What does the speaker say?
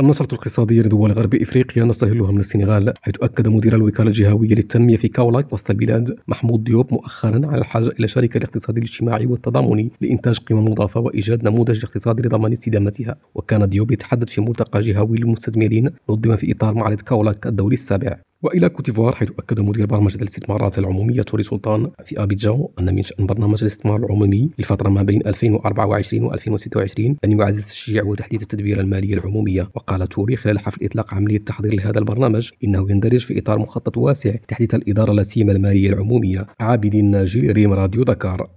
النشرة الاقتصادية لدول غرب إفريقيا نستهلها من السنغال حيث أكد مدير الوكالة الجهوية للتنمية في كاولاك وسط البلاد محمود ديوب مؤخرا على الحاجة إلى شركة الاقتصاد الاجتماعي والتضامني لإنتاج قيمة مضافة وإيجاد نموذج اقتصادي لضمان استدامتها. وكان ديوب يتحدث في ملتقى جهوي للمستثمرين نظم في إطار معرض كاولاك الدولي السابع. وإلى كوتيفوار حيث أكد مدير برمجة الاستثمارات العمومية توري سلطان في ابيجان أن من شأن برنامج الاستثمار العمومي للفتره ما بين 2024 و 2026 أن يعزز تشجيع وتحديث التدبير المالية العمومية. وقال توري خلال حفل إطلاق عملية تحضير لهذا البرنامج إنه يندرج في إطار مخطط واسع تحديث الإدارة لا سيما المالية العمومية. عابد الناجي ريم راديو دكار.